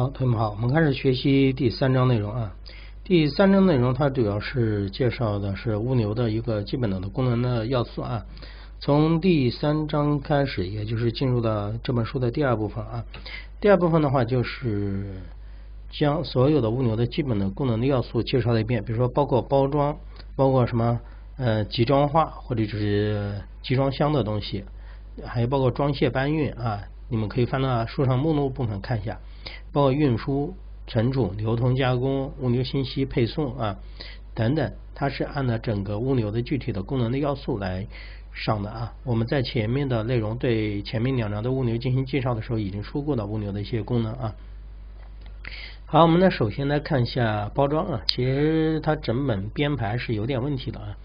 好，同学们好，我们开始学习第三章内容啊。第三章内容它主要是介绍的是物流的一个基本的功能的要素啊。从第三章开始，也就是进入到这本书的第二部分啊。第二部分的话，就是将所有的物流的基本的功能的要素介绍了一遍，比如说包括包装，包括什么呃集装化或者就是集装箱的东西，还有包括装卸搬运啊。你们可以翻到书上目录部分看一下，包括运输、存储、流通、加工、物流信息配送啊等等，它是按照整个物流的具体的功能的要素来上的啊。我们在前面的内容对前面两章的物流进行介绍的时候，已经说过了物流的一些功能啊。好，我们呢首先来看一下包装啊，其实它整本编排是有点问题的啊。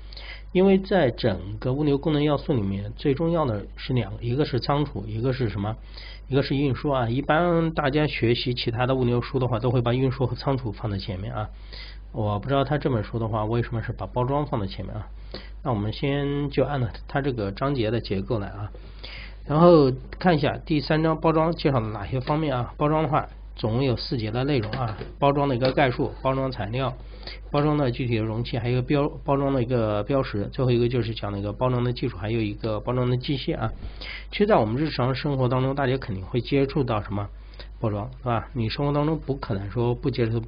因为在整个物流功能要素里面，最重要的是两，一个是仓储，一个是什么？一个是运输啊。一般大家学习其他的物流书的话，都会把运输和仓储放在前面啊。我不知道他这本书的话，为什么是把包装放在前面啊？那我们先就按照它这个章节的结构来啊，然后看一下第三章包装介绍了哪些方面啊？包装的话。总共有四节的内容啊，包装的一个概述，包装材料，包装的具体的容器，还有个标包装的一个标识，最后一个就是讲那个包装的技术，还有一个包装的机械啊。其实，在我们日常生活当中，大家肯定会接触到什么包装，是吧？你生活当中不可能说不接触，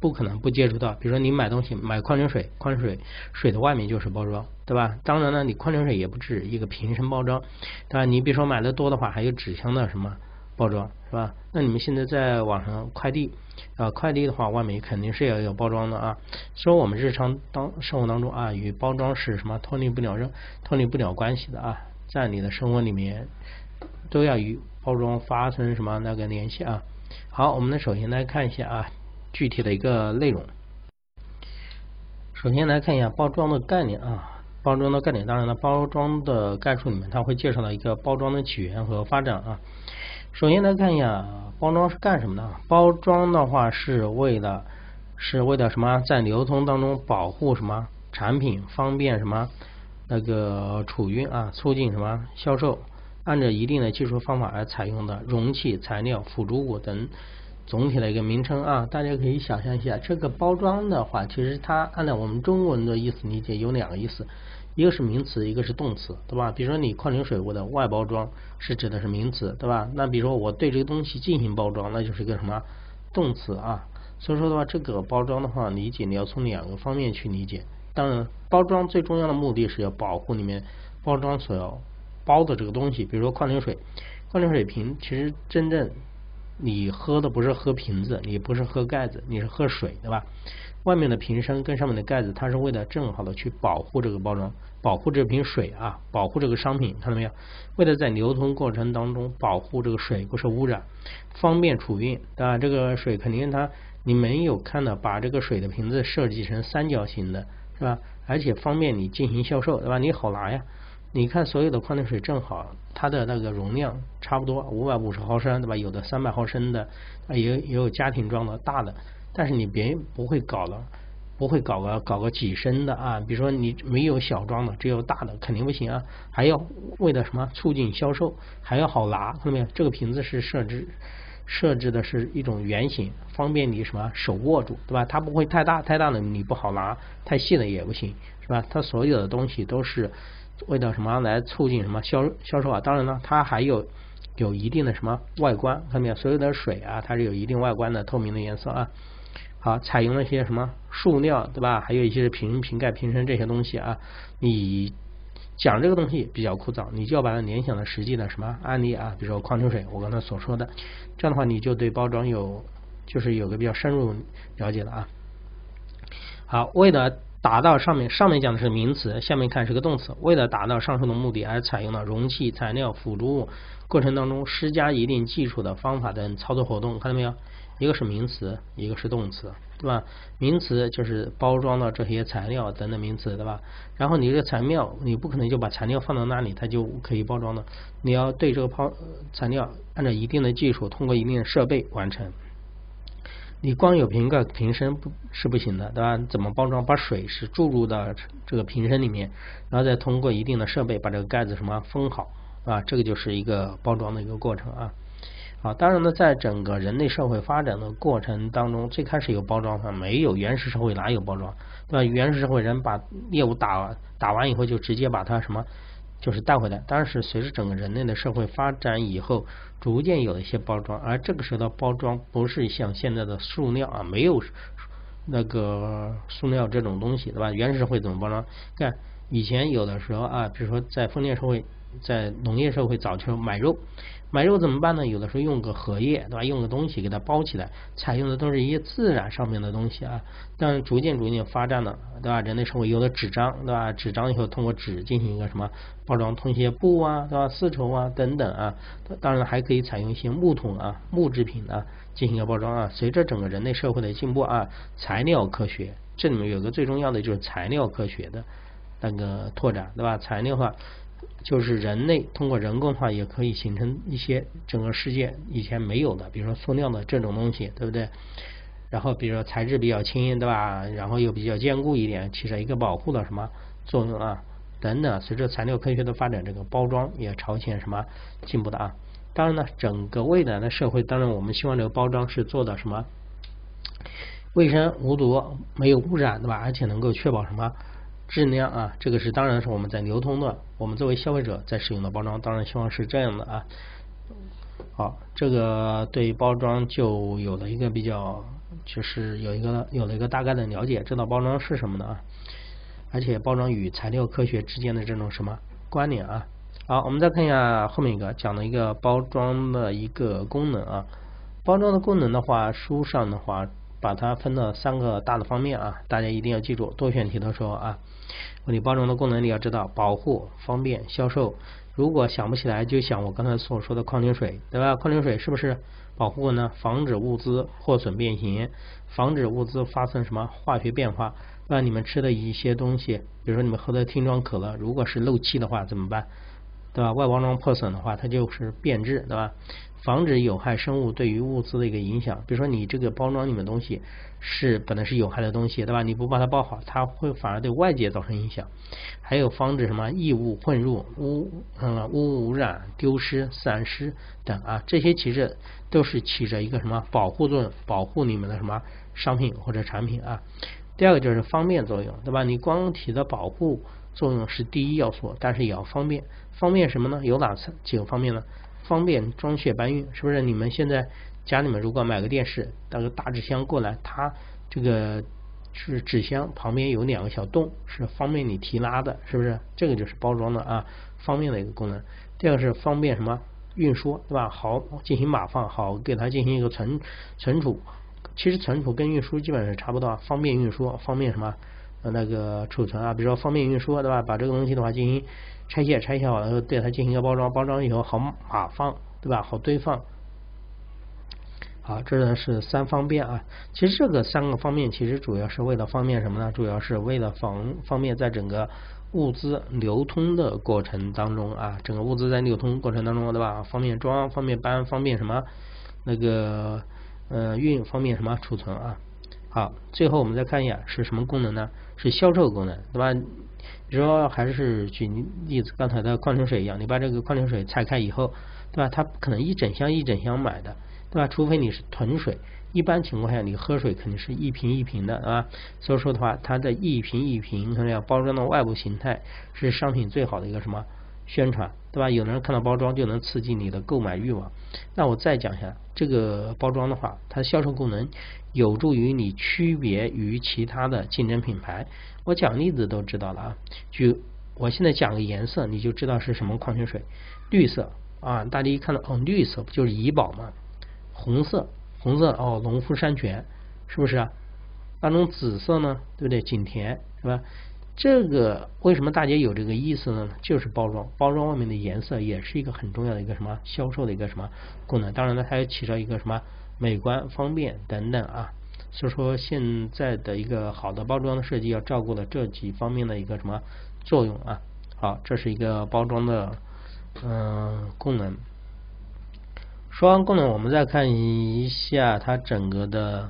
不可能不接触到。比如说，你买东西买矿泉水，矿泉水水的外面就是包装，对吧？当然了，你矿泉水也不止一个瓶身包装，对吧？你比如说买的多的话，还有纸箱的什么？包装是吧？那你们现在在网上快递啊，快递的话，外面肯定是要有包装的啊。说我们日常当生活当中啊，与包装是什么脱离不了任脱离不了关系的啊，在你的生活里面都要与包装发生什么那个联系啊。好，我们呢首先来看一下啊，具体的一个内容。首先来看一下包装的概念啊，包装的概念，当然了，包装的概述里面它会介绍到一个包装的起源和发展啊。首先来看一下包装是干什么的？包装的话是为了是为了什么？在流通当中保护什么产品，方便什么那个储运啊，促进什么销售？按照一定的技术方法而采用的容器、材料、辅助物等总体的一个名称啊。大家可以想象一下，这个包装的话，其实它按照我们中文的意思理解有两个意思。一个是名词，一个是动词，对吧？比如说你矿泉水我的外包装是指的是名词，对吧？那比如说我对这个东西进行包装，那就是一个什么动词啊？所以说的话，这个包装的话理解你要从两个方面去理解。当然，包装最重要的目的是要保护里面包装所要包的这个东西，比如说矿泉水，矿泉水瓶其实真正你喝的不是喝瓶子，你不是喝盖子，你是喝水，对吧？外面的瓶身跟上面的盖子，它是为了正好的去保护这个包装，保护这瓶水啊，保护这个商品，看到没有？为了在流通过程当中保护这个水不受污染，方便储运，对吧？这个水肯定它你没有看到把这个水的瓶子设计成三角形的，是吧？而且方便你进行销售，对吧？你好拿呀。你看所有的矿泉水正好它的那个容量差不多五百五十毫升，对吧？有的三百毫升的，也也有家庭装的大的。但是你别不会搞了，不会搞个搞个几升的啊？比如说你没有小装的，只有大的，肯定不行啊！还要为了什么促进销售，还要好拿，看到没有？这个瓶子是设置设置的是一种圆形，方便你什么手握住，对吧？它不会太大，太大的你不好拿，太细的也不行，是吧？它所有的东西都是为了什么来促进什么销销售啊？当然了，它还有有一定的什么外观，看见没有？所有的水啊，它是有一定外观的，透明的颜色啊。好，采用了一些什么塑料，对吧？还有一些瓶瓶盖、瓶身这些东西啊。你讲这个东西比较枯燥，你就要把它联想到实际的什么案例啊？比如说矿泉水，我刚才所说的，这样的话你就对包装有就是有个比较深入了解了啊。好，为了达到上面上面讲的是名词，下面看是个动词。为了达到上述的目的，而采用了容器、材料、辅助物过程当中施加一定技术的方法等操作活动，看到没有？一个是名词，一个是动词，对吧？名词就是包装的这些材料等等名词，对吧？然后你这材料，你不可能就把材料放到那里，它就可以包装的。你要对这个包材料按照一定的技术，通过一定的设备完成。你光有瓶盖瓶身不是不行的，对吧？怎么包装？把水是注入到这个瓶身里面，然后再通过一定的设备把这个盖子什么封好，啊，这个就是一个包装的一个过程啊。啊，当然呢，在整个人类社会发展的过程当中，最开始有包装吗？没有，原始社会哪有包装？对吧？原始社会人把猎物打打完以后，就直接把它什么，就是带回来。当时随着整个人类的社会发展以后，逐渐有了一些包装。而这个时候的包装不是像现在的塑料啊，没有那个塑料这种东西，对吧？原始社会怎么包装？看以前有的时候啊，比如说在封建社会。在农业社会早期买肉，买肉怎么办呢？有的时候用个荷叶，对吧？用个东西给它包起来，采用的都是一些自然上面的东西啊。但逐渐逐渐发展了，对吧？人类社会有了纸张，对吧？纸张以后通过纸进行一个什么包装，通一些布啊，对吧？丝绸啊等等啊。当然还可以采用一些木桶啊、木制品啊进行一个包装啊。随着整个人类社会的进步啊，材料科学这里面有个最重要的就是材料科学的那个拓展，对吧？材料化。就是人类通过人工的话，也可以形成一些整个世界以前没有的，比如说塑料的这种东西，对不对？然后比如说材质比较轻，对吧？然后又比较坚固一点，起到一个保护的什么作用啊？等等。随着材料科学的发展，这个包装也朝前什么进步的啊？当然呢，整个未来的社会，当然我们希望这个包装是做的什么卫生无毒、没有污染，对吧？而且能够确保什么？质量啊，这个是当然是我们在流通的，我们作为消费者在使用的包装，当然希望是这样的啊。好，这个对包装就有了一个比较，就是有一个有了一个大概的了解，知道包装是什么的啊。而且包装与材料科学之间的这种什么关联啊？好，我们再看一下后面一个讲的一个包装的一个功能啊。包装的功能的话，书上的话。把它分了三个大的方面啊，大家一定要记住。多选题的时候啊，你包装的功能你要知道，保护、方便、销售。如果想不起来，就想我刚才所说的矿泉水，对吧？矿泉水是不是保护呢？防止物资破损变形，防止物资发生什么化学变化。那你们吃的一些东西，比如说你们喝的听装可乐，如果是漏气的话怎么办？对吧？外包装破损的话，它就是变质，对吧？防止有害生物对于物资的一个影响，比如说你这个包装里面东西是本来是有害的东西，对吧？你不把它包好，它会反而对外界造成影响。还有防止什么异物混入、污嗯污染、丢失、散失等啊，这些其实都是起着一个什么保护作用，保护你们的什么商品或者产品啊。第二个就是方便作用，对吧？你光体的保护作用是第一要素，但是也要方便。方便什么呢？有哪几个方面呢？方便装卸搬运，是不是？你们现在家里面如果买个电视，那个大纸箱过来，它这个是纸箱旁边有两个小洞，是方便你提拉的，是不是？这个就是包装的啊，方便的一个功能。第二个是方便什么运输，对吧？好进行码放，好给它进行一个存存储。其实存储跟运输基本上是差不多，方便运输，方便什么呃那个储存啊？比如说方便运输，对吧？把这个东西的话进行。拆卸拆卸好了后，对它进行一个包装，包装以后好码放，对吧？好堆放。好，这呢是三方便啊。其实这个三个方面，其实主要是为了方便什么呢？主要是为了方方便在整个物资流通的过程当中啊，整个物资在流通过程当中，对吧？方便装，方便搬，方便什么？那个呃运，方便什么储存啊？好，最后我们再看一眼是什么功能呢？是销售功能，对吧？比如说，还是举例子，刚才的矿泉水一样，你把这个矿泉水拆开以后，对吧？它不可能一整箱一整箱买的，对吧？除非你是囤水，一般情况下你喝水肯定是一瓶一瓶的，啊。所以说的话，它的一瓶一瓶这样包装的外部形态是商品最好的一个什么宣传，对吧？有的人看到包装就能刺激你的购买欲望。那我再讲一下这个包装的话，它销售功能有助于你区别于其他的竞争品牌。我讲例子都知道了啊，就我现在讲个颜色，你就知道是什么矿泉水。绿色啊，大家一看到哦，绿色不就是怡宝吗？红色，红色哦，农夫山泉，是不是啊？那种紫色呢，对不对？景田是吧？这个为什么大家有这个意思呢？就是包装，包装外面的颜色也是一个很重要的一个什么销售的一个什么功能。当然呢，它也起到一个什么美观、方便等等啊。所以说，现在的一个好的包装的设计要照顾的这几方面的一个什么作用啊？好，这是一个包装的嗯功能。说完功能，我们再看一下它整个的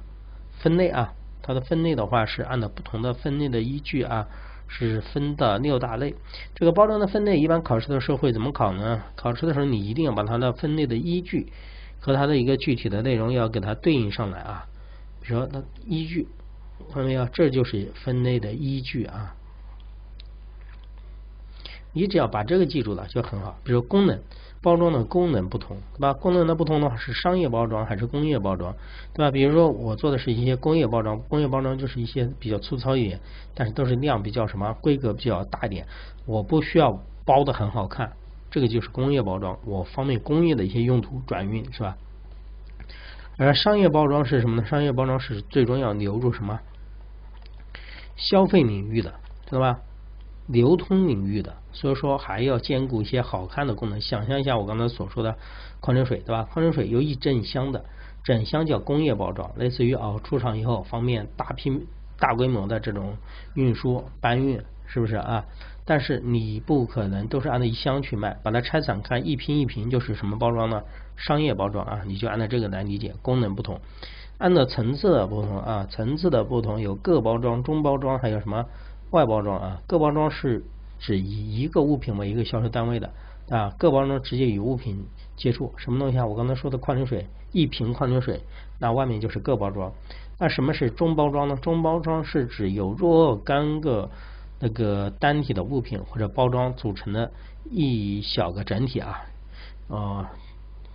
分类啊。它的分类的话是按照不同的分类的依据啊，是分的六大类。这个包装的分类一般考试的时候会怎么考呢？考试的时候你一定要把它的分类的依据和它的一个具体的内容要给它对应上来啊。比如说它依据，看到没有？这就是分类的依据啊。你只要把这个记住了就很好。比如功能。包装的功能不同，对吧？功能的不同的话是商业包装还是工业包装，对吧？比如说我做的是一些工业包装，工业包装就是一些比较粗糙一点，但是都是量比较什么，规格比较大一点，我不需要包的很好看，这个就是工业包装，我方便工业的一些用途转运，是吧？而商业包装是什么呢？商业包装是最终要留住什么？消费领域的，知道吧？流通领域的，所以说还要兼顾一些好看的功能。想象一下我刚才所说的矿泉水，对吧？矿泉水有一整箱的，整箱叫工业包装，类似于啊出厂以后方便大批大规模的这种运输搬运，是不是啊？但是你不可能都是按照一箱去卖，把它拆散看，一瓶一瓶就是什么包装呢？商业包装啊，你就按照这个来理解，功能不同，按照层次的不同啊，层次的不同有各包装、中包装，还有什么？外包装啊，个包装是指以一个物品为一个销售单位的啊，个包装直接与物品接触，什么东西啊？我刚才说的矿泉水，一瓶矿泉水，那外面就是个包装。那什么是中包装呢？中包装是指有若干个那个单体的物品或者包装组成的一小个整体啊。呃，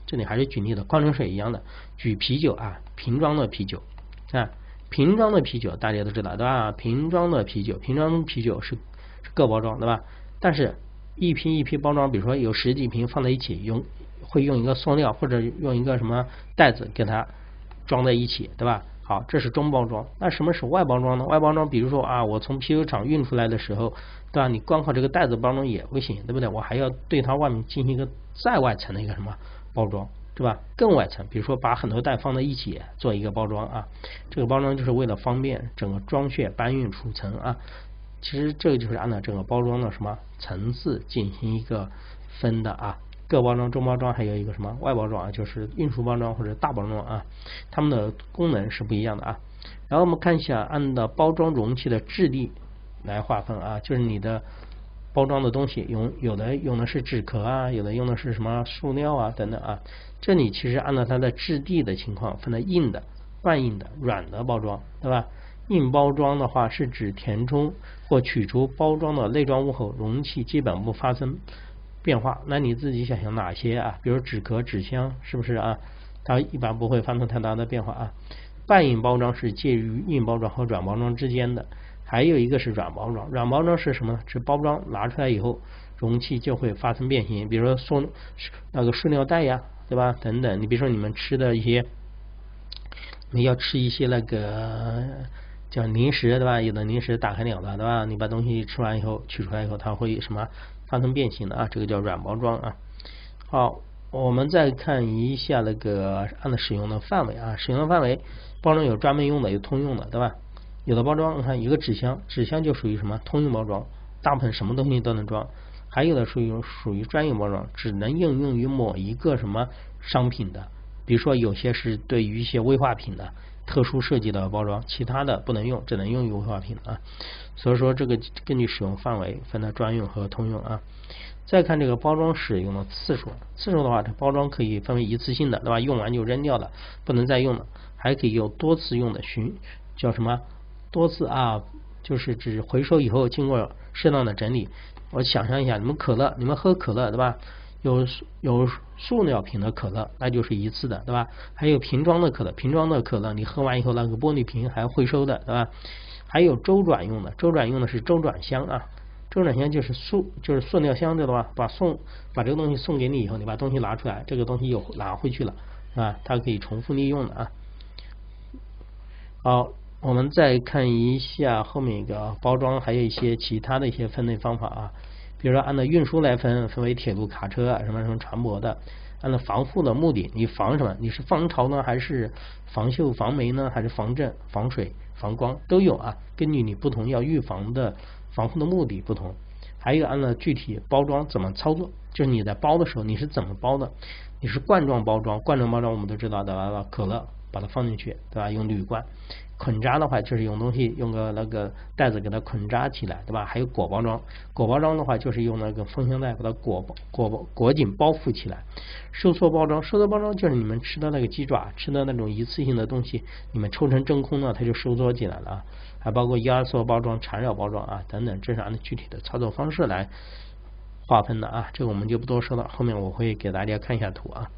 这里还是举例的，矿泉水一样的，举啤酒啊，瓶装的啤酒啊。瓶装的啤酒大家都知道对吧？瓶装的啤酒，瓶装啤酒是是个包装对吧？但是一瓶一瓶包装，比如说有十几瓶放在一起，用会用一个塑料或者用一个什么袋子给它装在一起，对吧？好，这是中包装。那什么是外包装呢？外包装，比如说啊，我从啤酒厂运出来的时候，对吧？你光靠这个袋子包装也不行，对不对？我还要对它外面进行一个再外层的一个什么包装。对吧？更外层，比如说把很多袋放在一起做一个包装啊，这个包装就是为了方便整个装卸、搬运、储存啊。其实这个就是按照整个包装的什么层次进行一个分的啊。个包装、中包装，还有一个什么外包装啊，就是运输包装或者大包装啊，它们的功能是不一样的啊。然后我们看一下，按照包装容器的质地来划分啊，就是你的。包装的东西用有的用的是纸壳啊，有的用的是什么塑料啊等等啊。这里其实按照它的质地的情况分了硬的、半硬的、软的包装，对吧？硬包装的话是指填充或取出包装的内装物后，容器基本不发生变化。那你自己想想哪些啊？比如纸壳、纸箱，是不是啊？它一般不会发生太大的变化啊。半硬包装是介于硬包装和软包装之间的。还有一个是软包装，软包装是什么呢？是包装拿出来以后，容器就会发生变形，比如说塑那个塑料袋呀，对吧？等等，你比如说你们吃的一些，你要吃一些那个叫零食，对吧？有的零食打开了的，对吧？你把东西吃完以后取出来以后，它会什么发生变形的啊？这个叫软包装啊。好，我们再看一下那个按的使用的范围啊，使用的范围，包装有专门用的，有通用的，对吧？有的包装，你看一个纸箱，纸箱就属于什么通用包装，大部分什么东西都能装。还有的属于属于专业包装，只能应用于某一个什么商品的，比如说有些是对于一些危化品的特殊设计的包装，其他的不能用，只能用于危化品啊。所以说这个根据使用范围分的专用和通用啊。再看这个包装使用的次数，次数的话，这包装可以分为一次性的，对吧？用完就扔掉的，不能再用了，还可以有多次用的，循叫什么？多次啊，就是指回收以后经过适当的整理。我想象一下，你们可乐，你们喝可乐对吧？有有塑料瓶的可乐，那就是一次的对吧？还有瓶装的可乐，瓶装的可乐你喝完以后那个玻璃瓶还回收的对吧？还有周转用的，周转用的是周转箱啊，周转箱就是塑就是塑料箱对吧？把送把这个东西送给你以后，你把东西拿出来，这个东西又拿回去了是吧？它可以重复利用的啊。好。我们再看一下后面一个包装，还有一些其他的一些分类方法啊。比如说按照运输来分，分为铁路、卡车啊，什么什么船舶的。按照防护的目的，你防什么？你是防潮呢，还是防锈、防霉呢，还是防震、防水、防光都有啊？根据你不同要预防的防护的目的不同。还有按照具体包装怎么操作，就是你在包的时候你是怎么包的？你是罐装包装，罐装包装我们都知道的，可乐。把它放进去，对吧？用铝罐。捆扎的话，就是用东西用个那个袋子给它捆扎起来，对吧？还有裹包装，裹包装的话就是用那个封箱袋把它裹裹裹紧包覆起来。收缩包装，收缩包装就是你们吃的那个鸡爪，吃的那种一次性的东西，你们抽成真空呢，它就收缩进来了啊。还包括压缩包装、缠绕包装啊等等，这是按具体的操作方式来划分的啊。这个我们就不多说了，后面我会给大家看一下图啊。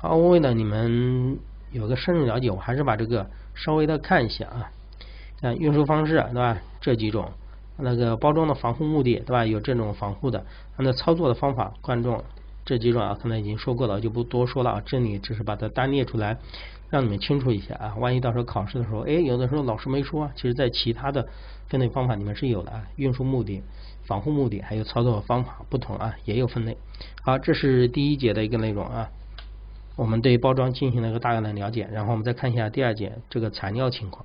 好，为了你们有个深入了解，我还是把这个稍微的看一下啊。像运输方式对吧？这几种那个包装的防护目的对吧？有这种防护的，那操作的方法、观众这几种啊，可能已经说过了，就不多说了啊。这里只是把它单列出来，让你们清楚一下啊。万一到时候考试的时候，哎，有的时候老师没说，其实在其他的分类方法里面是有的啊。运输目的、防护目的还有操作方法不同啊，也有分类。好，这是第一节的一个内容啊。我们对包装进行了一个大概的了解，然后我们再看一下第二节这个材料情况。